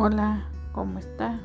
Hola, ¿cómo está?